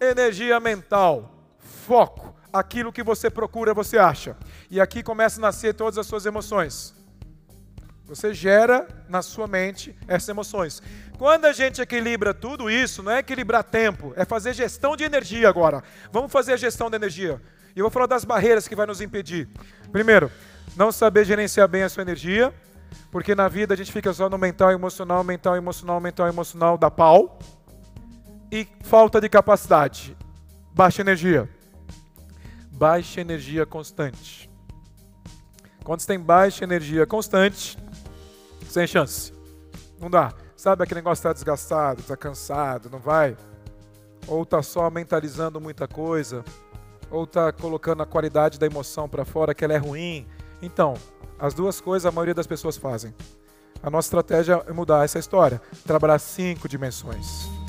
Energia mental, foco, aquilo que você procura, você acha. E aqui começam a nascer todas as suas emoções. Você gera na sua mente essas emoções. Quando a gente equilibra tudo isso, não é equilibrar tempo, é fazer gestão de energia agora. Vamos fazer a gestão da energia. E eu vou falar das barreiras que vai nos impedir. Primeiro, não saber gerenciar bem a sua energia, porque na vida a gente fica só no mental, emocional, mental, emocional, mental, emocional, da pau. E falta de capacidade. Baixa energia. Baixa energia constante. Quando você tem baixa energia constante, sem chance. Não dá. Sabe aquele negócio está desgastado, está cansado, não vai? Ou está só mentalizando muita coisa, ou está colocando a qualidade da emoção para fora que ela é ruim. Então, as duas coisas a maioria das pessoas fazem. A nossa estratégia é mudar essa história, trabalhar cinco dimensões.